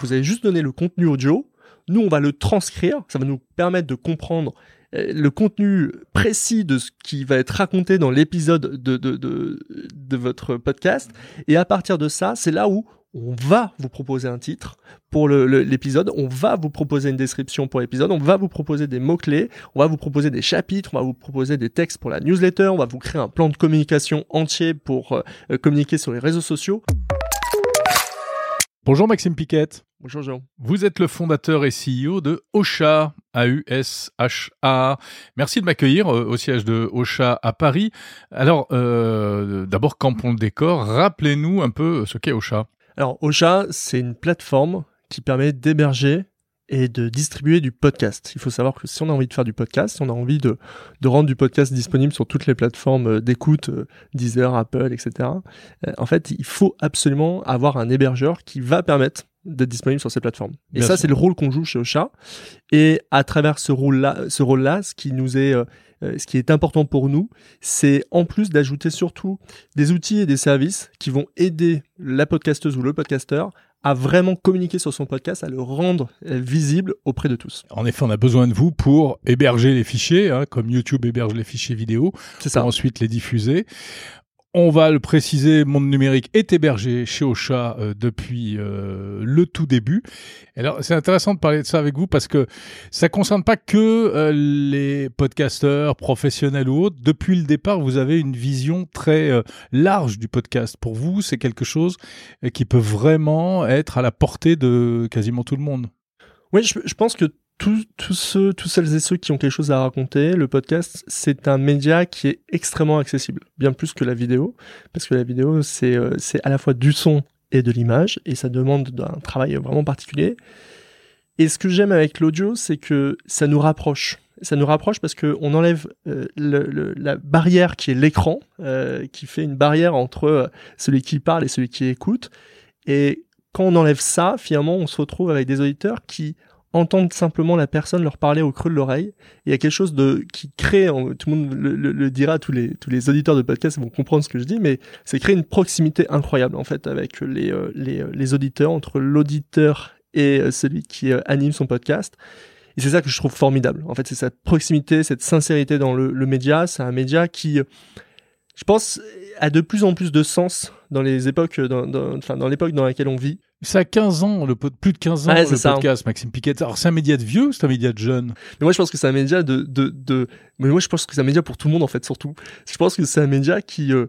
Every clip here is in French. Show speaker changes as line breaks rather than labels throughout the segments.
Vous allez juste donner le contenu audio. Nous, on va le transcrire. Ça va nous permettre de comprendre euh, le contenu précis de ce qui va être raconté dans l'épisode de, de, de, votre podcast. Et à partir de ça, c'est là où on va vous proposer un titre pour l'épisode, on va vous proposer une description pour l'épisode, on va vous proposer des mots-clés, on va vous proposer des chapitres, on va vous proposer des textes pour la newsletter, on va vous créer un plan de communication entier pour euh, communiquer sur les réseaux sociaux.
Bonjour Maxime Piquette.
Bonjour Jean.
Vous êtes le fondateur et CEO de Ocha, A-U-S-H-A. Merci de m'accueillir euh, au siège de Ocha à Paris. Alors, d'abord, campons le décor. Rappelez-nous un peu ce qu'est Ocha.
Alors, Ocha, c'est une plateforme qui permet d'héberger et de distribuer du podcast. Il faut savoir que si on a envie de faire du podcast, si on a envie de, de rendre du podcast disponible sur toutes les plateformes euh, d'écoute, euh, Deezer, Apple, etc., euh, en fait, il faut absolument avoir un hébergeur qui va permettre d'être disponible sur ces plateformes. Et ça, c'est le rôle qu'on joue chez Ocha. Et à travers ce rôle-là, ce rôle-là, ce qui nous est, ce qui est important pour nous, c'est en plus d'ajouter surtout des outils et des services qui vont aider la podcasteuse ou le podcasteur à vraiment communiquer sur son podcast, à le rendre euh, visible auprès de tous.
En effet, on a besoin de vous pour héberger les fichiers, hein, comme YouTube héberge les fichiers vidéo,
ça.
pour ensuite les diffuser. On va le préciser, Monde Numérique est hébergé chez Ocha euh, depuis euh, le tout début. Alors, c'est intéressant de parler de ça avec vous parce que ça concerne pas que euh, les podcasteurs professionnels ou autres. Depuis le départ, vous avez une vision très large du podcast. Pour vous, c'est quelque chose qui peut vraiment être à la portée de quasiment tout le monde.
Oui, je, je pense que tous, ceux, tous celles et ceux qui ont quelque chose à raconter, le podcast, c'est un média qui est extrêmement accessible, bien plus que la vidéo, parce que la vidéo, c'est euh, à la fois du son et de l'image, et ça demande un travail vraiment particulier. Et ce que j'aime avec l'audio, c'est que ça nous rapproche. Ça nous rapproche parce que on enlève euh, la barrière qui est l'écran, euh, qui fait une barrière entre celui qui parle et celui qui écoute. Et quand on enlève ça, finalement, on se retrouve avec des auditeurs qui entendre simplement la personne leur parler au creux de l'oreille. Il y a quelque chose de qui crée, tout le monde le, dira, tous les tous les auditeurs de podcast vont comprendre ce que je dis, mais c'est créer une proximité incroyable en fait avec les euh, les, euh, les auditeurs entre l'auditeur et euh, celui qui anime son podcast. Et c'est ça que je trouve formidable. En fait, c'est cette proximité, cette sincérité dans le, le média. C'est un média qui, je pense, a de plus en plus de sens dans les époques, dans, dans, enfin, dans l'époque dans laquelle on vit.
Ça a 15 ans, le, plus de 15 ans,
Ouais,
le
ça.
podcast, Maxime Piquet. Alors, c'est un média de vieux ou c'est un média de jeune
Mais moi, je pense que c'est un média de, de, de, mais moi, je pense que c'est un média pour tout le monde, en fait, surtout. Je pense que c'est un média qui euh,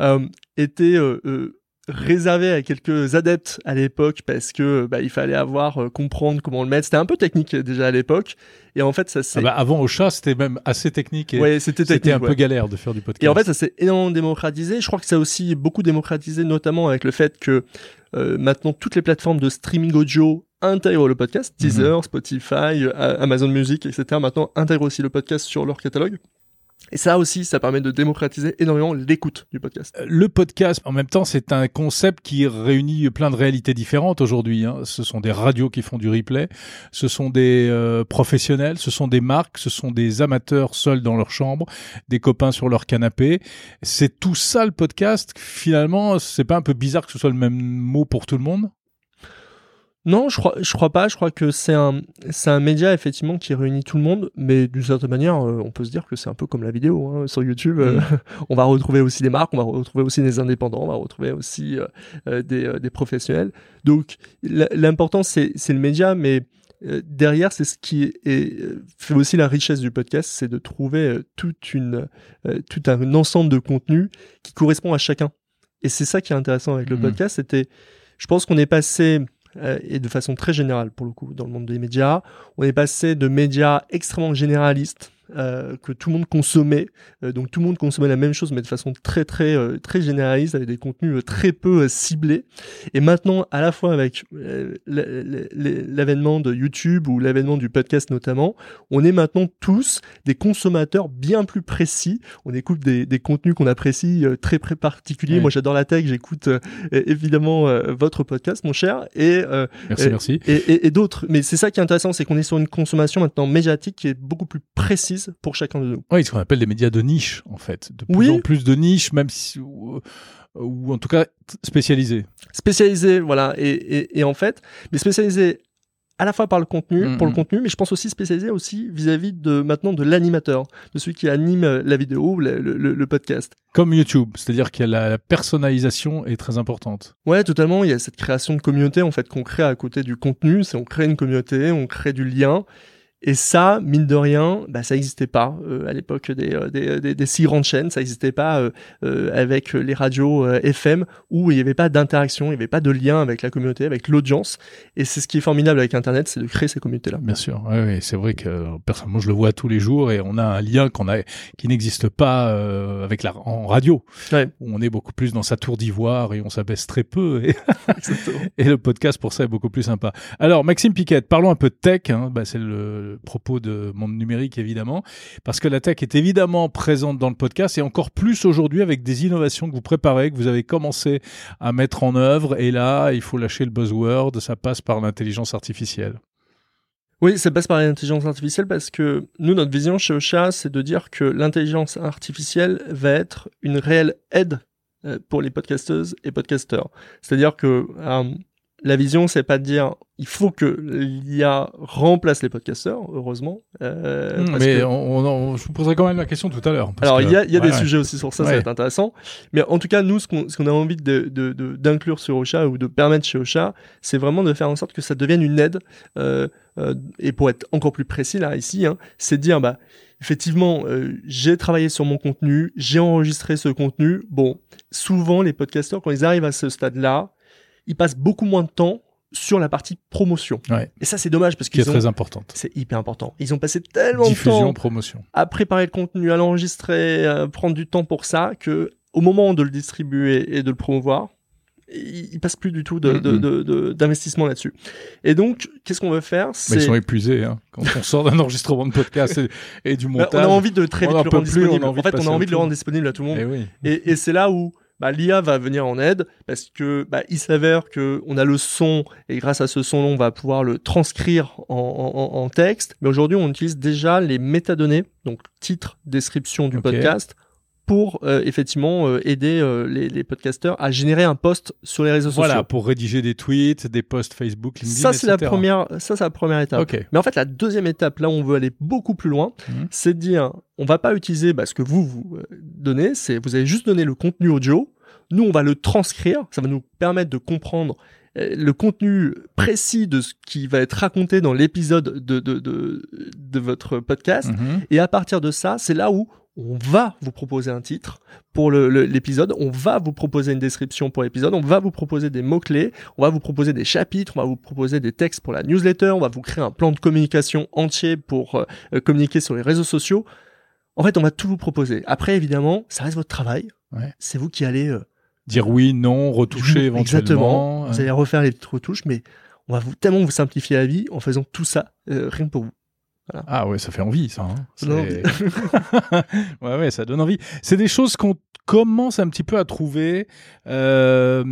euh, était euh, réservé à quelques adeptes à l'époque parce que bah, il fallait avoir euh, comprendre comment le mettre. C'était un peu technique euh, déjà à l'époque. Et en fait, ça
Ah
s'est,
bah, Avant, au chat, c'était même assez technique et
ouais, c'était
c'était un
ouais.
peu galère de faire du podcast.
Et en fait, ça s'est énormément démocratisé. Je crois que ça a aussi beaucoup démocratisé, notamment avec le fait que euh, maintenant toutes les plateformes de streaming audio intègrent le podcast.
Mhm.
Deezer, Spotify, euh, Amazon Music, etc. Maintenant intègrent aussi le podcast sur leur catalogue. Et ça aussi, ça permet de démocratiser énormément l'écoute du podcast.
Le podcast, en même temps, c'est un concept qui réunit plein de réalités différentes aujourd'hui. hein. Ce sont des radios qui font du replay, ce sont des euh, professionnels, ce sont des marques, ce sont des amateurs seuls dans leur chambre, des copains sur leur canapé. C'est tout ça le podcast. Finalement, c'est pas un peu bizarre que ce soit le même mot pour tout le monde?
Non, je crois, je crois pas. Je crois que c'est un, c'est un média effectivement qui réunit tout le monde, mais d'une certaine manière, euh, on peut se dire que c'est un peu comme la vidéo hein. sur YouTube. euh, on va retrouver aussi des marques, on va retrouver aussi des indépendants, on va retrouver aussi euh, euh, des, des professionnels. Donc l'important c'est, c'est le média, mais derrière c'est ce qui est, fait aussi la richesse du podcast, c'est de trouver toute une, tout un ensemble de contenus qui correspond à chacun. Et c'est ça qui est intéressant avec le
Mhm.
podcast, c'était, je pense qu'on est passé euh, et de façon très générale pour le coup dans le monde des médias. On est passé de médias extrêmement généralistes euh, que tout le monde consommait, euh, donc tout le monde consommait la même chose mais de façon très très euh, très généraliste avec des contenus très peu ciblés. Et maintenant, à la fois avec l'avènement de YouTube ou l'avènement du podcast notamment, on est maintenant tous des consommateurs bien plus précis. On écoute des, des contenus qu'on apprécie très très particuliers. Moi, j'adore la tech. J'écoute évidemment votre podcast, mon cher, et
Merci, merci.
et, et, et d'autres. Mais c'est ça qui est intéressant, c'est qu'on est sur une consommation maintenant médiatique qui est beaucoup plus précise pour chacun de nous.
Oui, ce qu'on appelle des médias de niche, en fait. De plus
Oui.
en plus de niche, même si ou en tout cas spécialisé.
Spécialisé, voilà. Et, et, et en fait, mais spécialisé à la fois par le contenu,
Mm,
pour le
mm.
contenu, mais je pense aussi spécialisé aussi vis-à-vis de maintenant de l'animateur, de celui qui anime euh, la vidéo, le, le- le podcast.
Comme YouTube, c'est-à-dire que la, la personnalisation est très importante.
Ouais, totalement. Il y a cette création de communauté en fait qu'on crée à côté du contenu. C'est on crée une communauté, on crée du lien. Et ça, mine de rien, bah, ça n'existait pas euh, à l'époque des, euh, des, des, des six grandes chaînes. Ça n'existait pas euh, euh, avec les radios euh, FM où il n'y avait pas d'interaction, il n'y avait pas de lien avec la communauté, avec l'audience. Et c'est ce qui est formidable avec Internet, c'est de créer ces communautés-là.
Bien sûr, ouais, ouais, c'est vrai que personnellement je le vois tous les jours et on a un lien qu'on a qui n'existe pas euh, avec la en radio
Ouais.
où on est beaucoup plus dans sa tour d'ivoire et on s'abaisse très peu et, et le podcast pour ça est beaucoup plus sympa. Alors Maxime Piquette, parlons un peu de tech, hein, bah, c'est le propos de Monde Numérique évidemment, parce que la tech est évidemment présente dans le podcast et encore plus aujourd'hui avec des innovations que vous préparez, que vous avez commencé à mettre en œuvre et là il faut lâcher le buzzword, ça passe par l'intelligence artificielle.
Oui, ça passe par l'intelligence artificielle parce que nous, notre vision chez Ocha, c'est de dire que l'intelligence artificielle va être une réelle aide euh, pour les podcasteuses et podcasteurs. C'est-à-dire que euh, la vision, c'est pas de dire il faut que l'IA remplace les podcasteurs, heureusement. euh,
Mmh,
parce
mais
que-
on, on- je vous poserai quand même la question tout à l'heure.
alors,
que-
il y a, y a
ouais,
des
ouais.
sujets aussi sur ça, ça
Ouais.
va être intéressant. Mais en tout cas, nous, ce qu'on qu'on a envie de- de- de- d'inclure sur Ocha ou de permettre chez Ocha, c'est vraiment de faire en sorte que ça devienne une aide. euh, euh, et pour être encore plus précis, là, ici, hein, c'est de dire, bah, effectivement, euh, j'ai travaillé sur mon contenu, j'ai enregistré ce contenu. Bon, souvent, les podcasteurs, quand ils arrivent à ce stade-là, ils passent beaucoup moins de temps sur la partie promotion.
Ouais.
Et ça, c'est dommage parce
qui est
qu'ils ont...
très importante.
C'est hyper important. Ils ont passé tellement de
Diffusion,
temps
promotion.
à préparer le contenu, à l'enregistrer, à prendre du temps pour ça, que au moment de le distribuer et de le promouvoir, il, il passe plus du tout de- de- de- de- d'investissement là-dessus. Et donc, qu'est-ce qu'on veut faire?
Mais ils sont épuisés hein. quand on sort d'un enregistrement de podcast et, et du
Bah,
montage.
on a envie de très vite le rendre disponible. en
de
fait, on a envie de le rendre disponible à tout le monde.
Eh oui.
Et, et c'est là où bah, l'IA va venir en aide parce que bah, il s'avère que on a le son et grâce à ce son on va pouvoir le transcrire en, en- en- en texte. Mais aujourd'hui, on utilise déjà les métadonnées, donc titre, description du podcast, pour euh, effectivement euh, aider euh, les, les podcasteurs à générer un post sur les réseaux
Voilà,
sociaux.
pour rédiger des tweets, des posts Facebook, LinkedIn,
Ça c'est la première, ça c'est la première étape.
Ok.
Mais en fait, la deuxième étape, là où on veut aller beaucoup plus loin,
Mhm.
c'est de dire, on va pas utiliser bah, ce que vous vous euh, donnez, c'est vous avez juste donné le contenu audio. Nous, on va le transcrire. Ça va nous permettre de comprendre euh, le contenu précis de ce qui va être raconté dans l'épisode de, de, de, de votre podcast.
Mhm.
Et à partir de ça, c'est là où on va vous proposer un titre pour le- le- l'épisode, on va vous proposer une description pour l'épisode, on va vous proposer des mots-clés, on va vous proposer des chapitres, on va vous proposer des textes pour la newsletter, on va vous créer un plan de communication entier pour euh, euh, communiquer sur les réseaux sociaux. En fait, on va tout vous proposer. Après, évidemment, ça reste votre travail.
Ouais.
C'est vous qui allez euh,
Dire oui, non, retoucher éventuellement.
Exactement.
Euh,
Vous allez refaire les petites retouches, mais on va vous, tellement vous simplifier la vie en faisant tout ça, rien que pour vous.
Ah ouais, ça fait envie, ça. hein.
Ça donne
ouais, ouais, ça donne envie. C'est des choses qu'on commence un petit peu à trouver euh,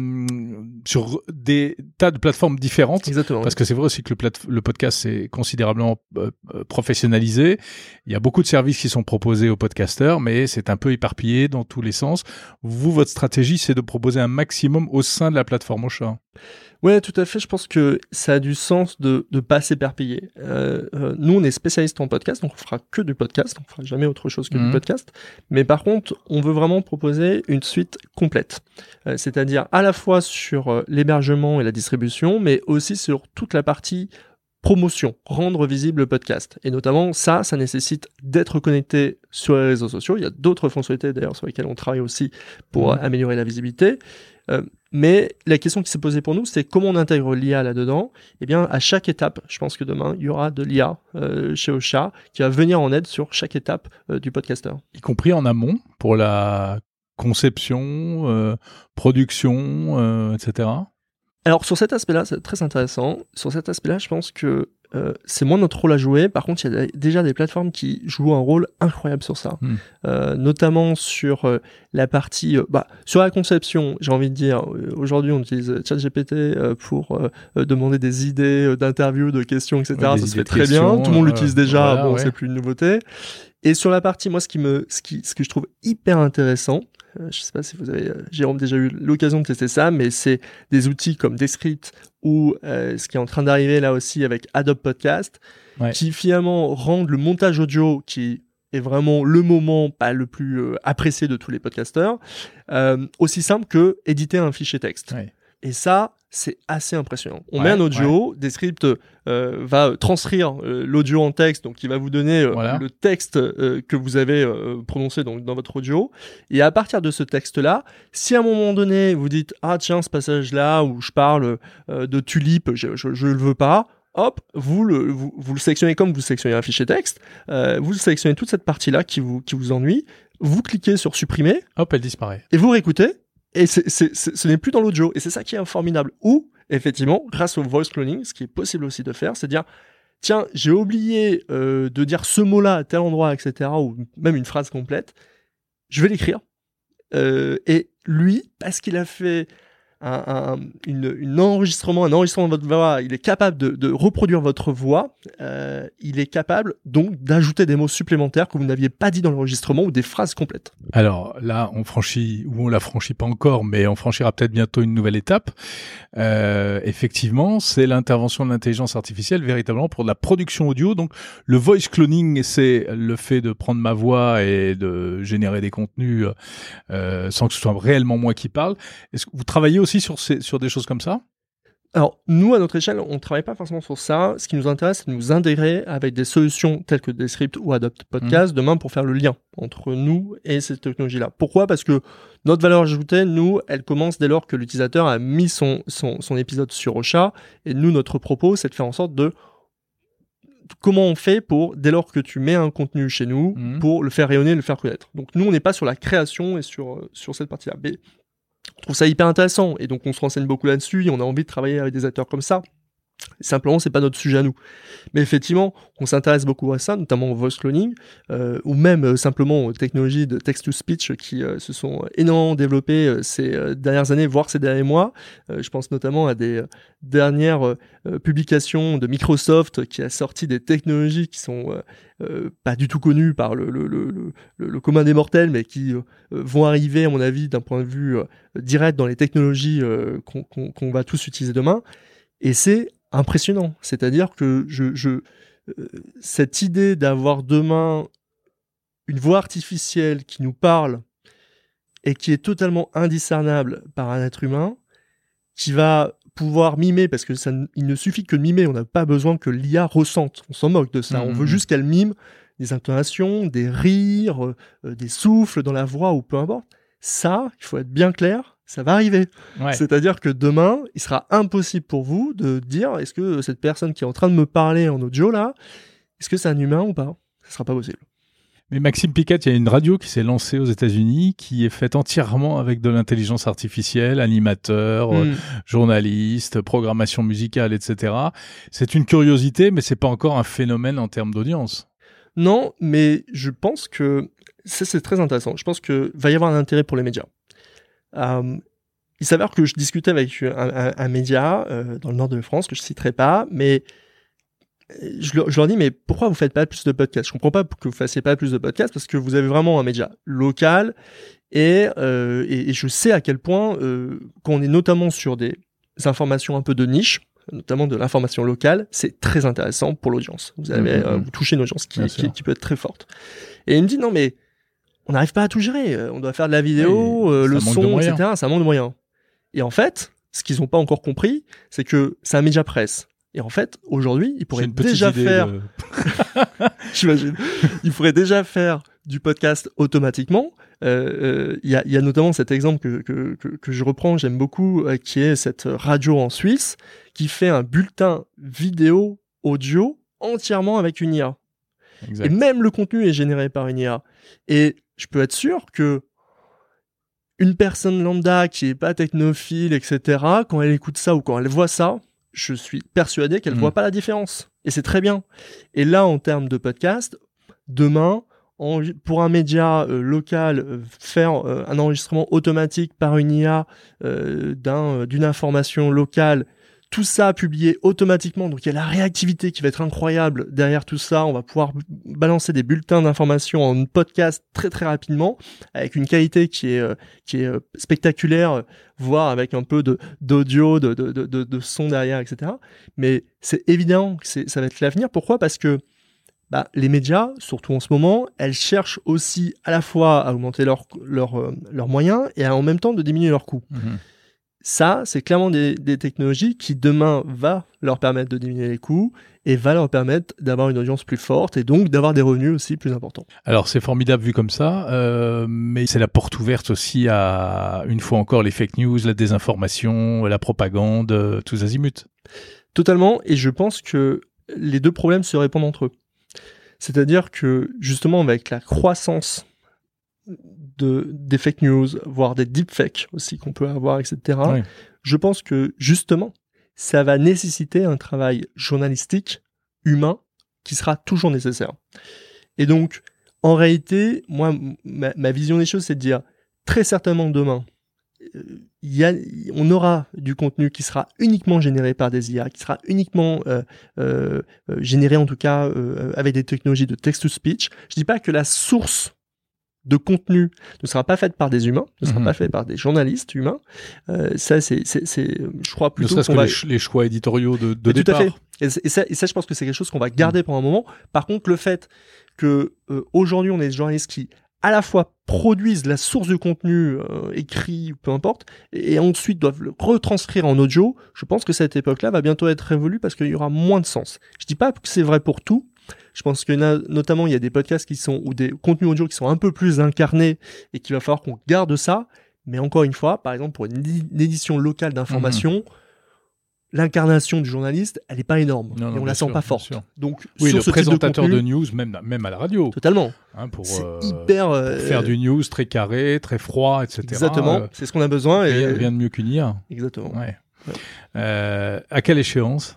sur des tas de plateformes différentes.
Exactement.
Parce que c'est vrai aussi que le, podcast est considérablement euh, euh, professionnalisé. Il y a beaucoup de services qui sont proposés aux podcasteurs, mais c'est un peu éparpillé dans tous les sens. Vous, votre stratégie, c'est de proposer un maximum au sein de la plateforme Ocha.
Ouais, tout à fait. Je pense que ça a du sens de ne pas s'éparpiller. Euh, euh, nous, on est spécialiste en podcast, donc on fera que du podcast. On fera jamais autre chose que
Mhm.
du podcast. Mais par contre, on veut vraiment proposer une suite complète. Euh, C'est-à-dire à la fois sur l'hébergement et la distribution, mais aussi sur toute la partie promotion, rendre visible le podcast. Et notamment, ça, ça nécessite d'être connecté sur les réseaux sociaux. Il y a d'autres fonctionnalités d'ailleurs sur lesquelles on travaille aussi pour
Mhm.
améliorer la visibilité. Euh, mais la question qui s'est posée pour nous, c'est comment on intègre l'IA là-dedans? Eh bien, à chaque étape, je pense que demain, il y aura de l'IA euh, chez Ocha qui va venir en aide sur chaque étape euh, du podcasteur.
y compris en amont pour la conception, euh, production, etc.
Alors sur cet aspect-là, c'est très intéressant. Sur cet aspect-là, je pense que euh, c'est moins notre rôle à jouer. Par contre, il y a déjà des plateformes qui jouent un rôle incroyable sur ça,
Hmm.
Euh, notamment sur euh, la partie, euh, bah, sur la conception. J'ai envie de dire, euh, aujourd'hui, on utilise ChatGPT euh, pour euh, euh, demander des idées d'interviews, de questions, etc.
Ouais,
ça se fait très bien. Tout le monde l'utilise déjà.
voilà,
bon,
ouais.
c'est plus une nouveauté. Et sur la partie, moi, ce qui me, ce qui, ce que je trouve hyper intéressant, Euh, je sais pas si vous avez, Jérôme, déjà eu l'occasion de tester ça, mais c'est des outils comme Descript ou ce qui est en train d'arriver là aussi avec Adobe Podcast, qui finalement rendent le montage audio qui est vraiment le moment pas le plus apprécié de tous les podcasteurs, aussi simple que éditer un fichier texte. Et ça, c'est assez impressionnant. On met un audio, Descript euh, va transcrire euh, l'audio en texte, donc il va vous donner euh, le texte que vous avez prononcé donc, dans votre audio. Et à partir de ce texte-là, si à un moment donné vous dites ah tiens ce passage-là où je parle de tulipe, je, je, le veux pas, hop, vous le, vous, vous, le sélectionnez comme vous sélectionnez un fichier texte, vous sélectionnez toute cette partie-là qui vous, qui vous ennuie, vous cliquez sur supprimer.
Hop, elle disparaît.
Et vous réécoutez, et ce n'est plus dans l'audio. Et c'est ça qui est formidable. Ou, effectivement, grâce au voice cloning, ce qui est possible aussi de faire, c'est dire, tiens, j'ai oublié euh, de dire ce mot-là à tel endroit, etc., ou même une phrase complète, je vais l'écrire. Euh, et lui, parce qu'il a fait un, une, enregistrement, un enregistrement de votre voix, il est capable de, reproduire votre voix, euh, il est capable donc d'ajouter des mots supplémentaires que vous n'aviez pas dit dans l'enregistrement ou des phrases complètes.
Alors là, on franchit, ou on la franchit pas encore, mais on franchira peut-être bientôt une nouvelle étape. Euh, effectivement, c'est l'intervention de l'intelligence artificielle véritablement pour de la production audio. Donc le voice cloning, c'est le fait de prendre ma voix et de générer des contenus euh, sans que ce soit réellement moi qui parle. Est-ce que vous travaillez aussi sur, sur des choses comme ça?
Alors, nous, à notre échelle, on ne travaille pas forcément sur ça. Ce qui nous intéresse, c'est de nous intégrer avec des solutions telles que Descript ou Adopt Podcast mmh. demain pour faire le lien entre nous et cette technologie-là. Pourquoi? Parce que notre valeur ajoutée, nous, elle commence dès lors que l'utilisateur a mis son, son, son épisode sur Ocha. Et nous, notre propos, c'est de faire en sorte de comment on fait pour, dès lors que tu mets un contenu chez nous, mmh. pour le faire rayonner, le faire connaître. Donc nous, on n'est pas sur la création et sur, sur cette partie-là. Mais trouve ça hyper intéressant et donc on se renseigne beaucoup là-dessus et on a envie de travailler avec des acteurs comme ça. Simplement, c'est pas notre sujet à nous. Mais effectivement, on s'intéresse beaucoup à ça, notamment au voice cloning, euh, ou même euh, simplement aux technologies de text-to-speech qui euh, se sont énormément développées ces dernières années, voire ces derniers mois. je pense notamment à des dernières publications de Microsoft qui a sorti des technologies qui sont pas du tout connues par le, le, le, le, commun des mortels, mais qui vont arriver, à mon avis, d'un point de vue direct dans les technologies qu'on va tous utiliser demain. Et c'est impressionnant. C'est-à-dire que je, je euh, cette idée d'avoir demain une voix artificielle qui nous parle et qui est totalement indiscernable par un être humain, qui va pouvoir mimer, parce que ça, il ne suffit que de mimer, on n'a pas besoin que l'IA ressente, on s'en moque de ça, on veut mmh. juste qu'elle mime des intonations, des rires, euh, des souffles dans la voix ou peu importe. Ça, il faut être bien clair, ça va arriver. C'est-à-dire que demain, il sera impossible pour vous de dire est-ce que cette personne qui est en train de me parler en audio là, est-ce que c'est un humain ou pas? Ce sera pas possible.
Mais Maxime Piquet, il y a une radio qui s'est lancée aux États-Unis qui est faite entièrement avec de l'intelligence artificielle, animateur, hmm. journaliste, programmation musicale, etc. C'est une curiosité, mais c'est pas encore un phénomène en termes d'audience.
Non, mais je pense que ça c'est très intéressant. Je pense que va y avoir un intérêt pour les médias. Euh, il s'avère que je discutais avec un, média euh, dans le nord de France que je citerai pas, mais je leur, je leur, dis mais pourquoi vous faites pas plus de podcasts? Je comprends pas que vous fassiez pas plus de podcasts parce que vous avez vraiment un média local et, euh, et, je sais à quel point euh, quand on est notamment sur des informations un peu de niche, notamment de l'information locale, c'est très intéressant pour l'audience. Vous avez mmh, mmh, mmh. vous touchez une audience qui, qui, qui, peut être très forte. Et il me dit non mais on n'arrive pas à tout gérer. Euh, on doit faire de la vidéo, euh, le son, etc. Ça manque de moyens. Et en fait, ce qu'ils n'ont pas encore compris, c'est que c'est un média presse. Et en fait, aujourd'hui, ils pourraient déjà faire, j'imagine, ils pourraient déjà faire du podcast automatiquement. Euh, il y, a, y, a, notamment cet exemple que, que, que, que je reprends, j'aime beaucoup, qui est cette radio en Suisse qui fait un bulletin vidéo audio entièrement avec une IA. Exact. Et même le contenu est généré par une IA. Et je peux être sûr que une personne lambda qui est pas technophile, etc., quand elle écoute ça ou quand elle voit ça, je suis persuadé qu'elle ne mm. voit pas la différence. Et c'est très bien. Et là, en termes de podcast, demain, pour un média euh, local, euh, faire euh, un enregistrement automatique par une IA d'une information locale tout ça publié automatiquement. Donc il y a la réactivité qui va être incroyable derrière tout ça. On va pouvoir balancer des bulletins d'informations en podcast très très rapidement avec une qualité qui est euh, qui est euh, spectaculaire, voire avec un peu de d'audio, de, de, de, de, son derrière, etc. Mais c'est évident que ça va être l'avenir. Pourquoi? Parce que bah, les médias, surtout en ce moment, elles cherchent aussi à la fois à augmenter leurs leur, euh, leurs moyens et en même temps de diminuer leurs coûts. Mhm ça, c'est clairement des, technologies qui demain va leur permettre de diminuer les coûts et va leur permettre d'avoir une audience plus forte et donc d'avoir des revenus aussi plus importants.
Alors c'est formidable vu comme ça, euh, mais c'est la porte ouverte aussi à, une fois encore, les fake news, la désinformation, la propagande, euh, tous azimuts.
Totalement, et je pense que les deux problèmes se répondent entre eux. C'est-à-dire que justement avec la croissance de, des fake news, voire des deepfakes aussi qu'on peut avoir, etc. Je pense que justement, ça va nécessiter un travail journalistique, humain, qui sera toujours nécessaire. Et donc, en réalité, moi, ma, vision des choses, c'est de dire, très certainement demain, euh, y a, on aura du contenu qui sera uniquement généré par des IA, qui sera uniquement euh, euh, généré en tout cas avec des technologies de text-to-speech. Je dis pas que la source de contenu ne sera pas faite par des humains, ne sera mhm. pas fait par des journalistes humains. Euh, ça, c'est, c'est, je crois plutôt
qu'on va... les, choix éditoriaux de, de départ. Tout à fait.
Et, ça, et ça, je pense que c'est quelque chose qu'on va garder pendant un moment. Par contre, le fait que euh, aujourd'hui on ait des journalistes qui à la fois produisent la source de contenu euh, écrit, peu importe, et, ensuite doivent le retranscrire en audio, je pense que cette époque-là va bientôt être révolue parce qu'il y aura moins de sens. Je dis pas que c'est vrai pour tout, je pense que notamment il y a des podcasts qui sont ou des contenus audio qui sont un peu plus incarnés et qu'il va falloir qu'on garde ça. Mais encore une fois, par exemple pour une, édition locale d'information, mhm. l'incarnation du journaliste, elle n'est pas énorme et on la sent pas forte.
Donc oui, le présentateur de, news, même même à la radio.
Totalement. Hein, pour,
euh, hyper euh, faire du news très carré, très froid, etc.
Exactement. Euh, c'est ce qu'on a besoin.
Et rien, de mieux qu'une IA.
Exactement.
Ouais. à quelle échéance?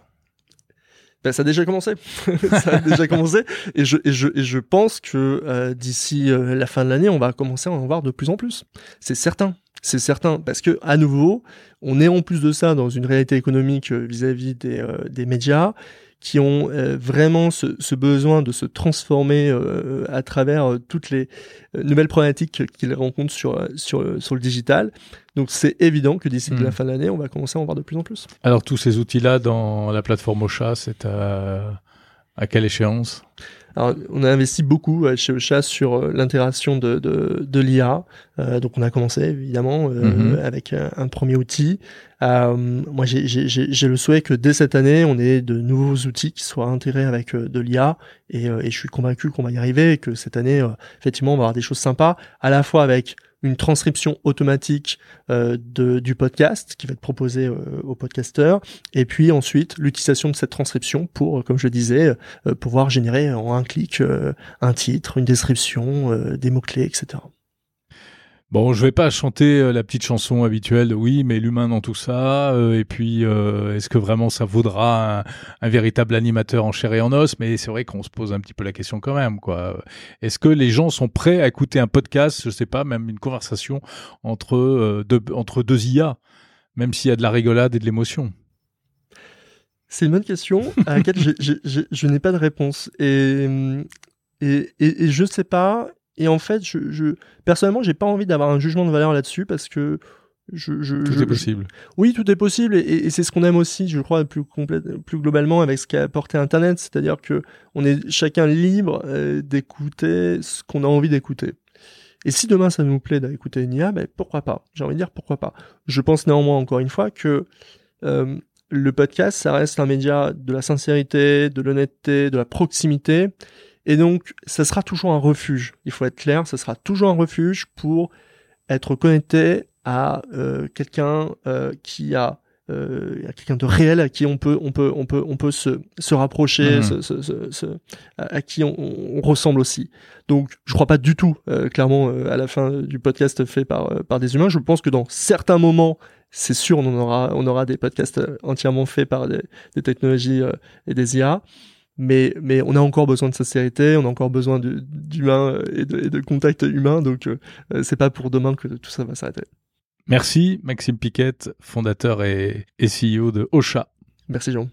Ben, ça a déjà commencé. ça a déjà commencé. Et je, et je, et je pense que euh, d'ici euh, la fin de l'année, on va commencer à en voir de plus en plus. C'est certain. C'est certain. Parce que, à nouveau, on est en plus de ça dans une réalité économique euh, vis-à-vis des, des médias qui ont vraiment ce, ce, besoin de se transformer à travers toutes les nouvelles problématiques qu'ils rencontrent sur, sur, sur le digital. Donc c'est évident que d'ici la hmm. fin de l'année, on va commencer à en voir de plus en plus.
Alors tous ces outils-là dans la plateforme Ocha, c'est à, à quelle échéance?
Alors, on a investi beaucoup euh, chez Ocha sur euh, l'intégration de, de, de l'IA. Euh, donc, on a commencé évidemment mhm. avec un, premier outil. moi, j'ai le souhait que dès cette année, on ait de nouveaux outils qui soient intégrés avec de l'IA. Et, et, je suis convaincu qu'on va y arriver et que cette année, effectivement, on va avoir des choses sympas, à la fois avec une transcription automatique euh, de, du podcast qui va être proposé euh, aux podcasteurs, et puis ensuite l'utilisation de cette transcription pour, euh, comme je disais, euh, pouvoir générer en un clic un titre, une description, des mots-clés, etc.
Bon, je vais pas chanter euh, la petite chanson habituelle, oui, mais l'humain dans tout ça, euh, et puis euh, est-ce que vraiment ça vaudra un, véritable animateur en chair et en os? Mais c'est vrai qu'on se pose un petit peu la question quand même, quoi. Est-ce que les gens sont prêts à écouter un podcast, je sais pas, même une conversation entre deux, entre deux IA, même s'il y a de la rigolade et de l'émotion?
C'est une bonne question. À laquelle je n'ai pas de réponse, et et, et, et je sais pas et en fait, je, je personnellement, j'ai pas envie d'avoir un jugement de valeur là-dessus parce que je, je,
tout est possible.
oui, tout est possible, et, et c'est ce qu'on aime aussi, je crois, plus, plus globalement avec ce qu'a apporté Internet, c'est-à-dire que on est chacun libre euh, d'écouter ce qu'on a envie d'écouter. Et si demain ça nous plaît d'écouter une IA, ben pourquoi pas? J'ai envie de dire pourquoi pas. Je pense néanmoins encore une fois que euh, le podcast, ça reste un média de la sincérité, de l'honnêteté, de la proximité, et donc, ça sera toujours un refuge. Il faut être clair, ça sera toujours un refuge pour être connecté à euh, quelqu'un euh, qui a euh, quelqu'un de réel à qui on peut on peut on peut on peut se se rapprocher mhm. se, à qui on, on, ressemble aussi donc je crois pas du tout euh, clairement euh, à la fin du podcast fait par par des humains je pense que dans certains moments c'est sûr on aura on aura des podcasts entièrement faits par des, des technologies et des IA mais mais on a encore besoin de sincérité, on a encore besoin d'humain et de, et de contact humain, donc euh, c'est pas pour demain que tout ça va s'arrêter.
Merci Maxime Piquet, fondateur et, et CEO de Ocha.
Merci Jean.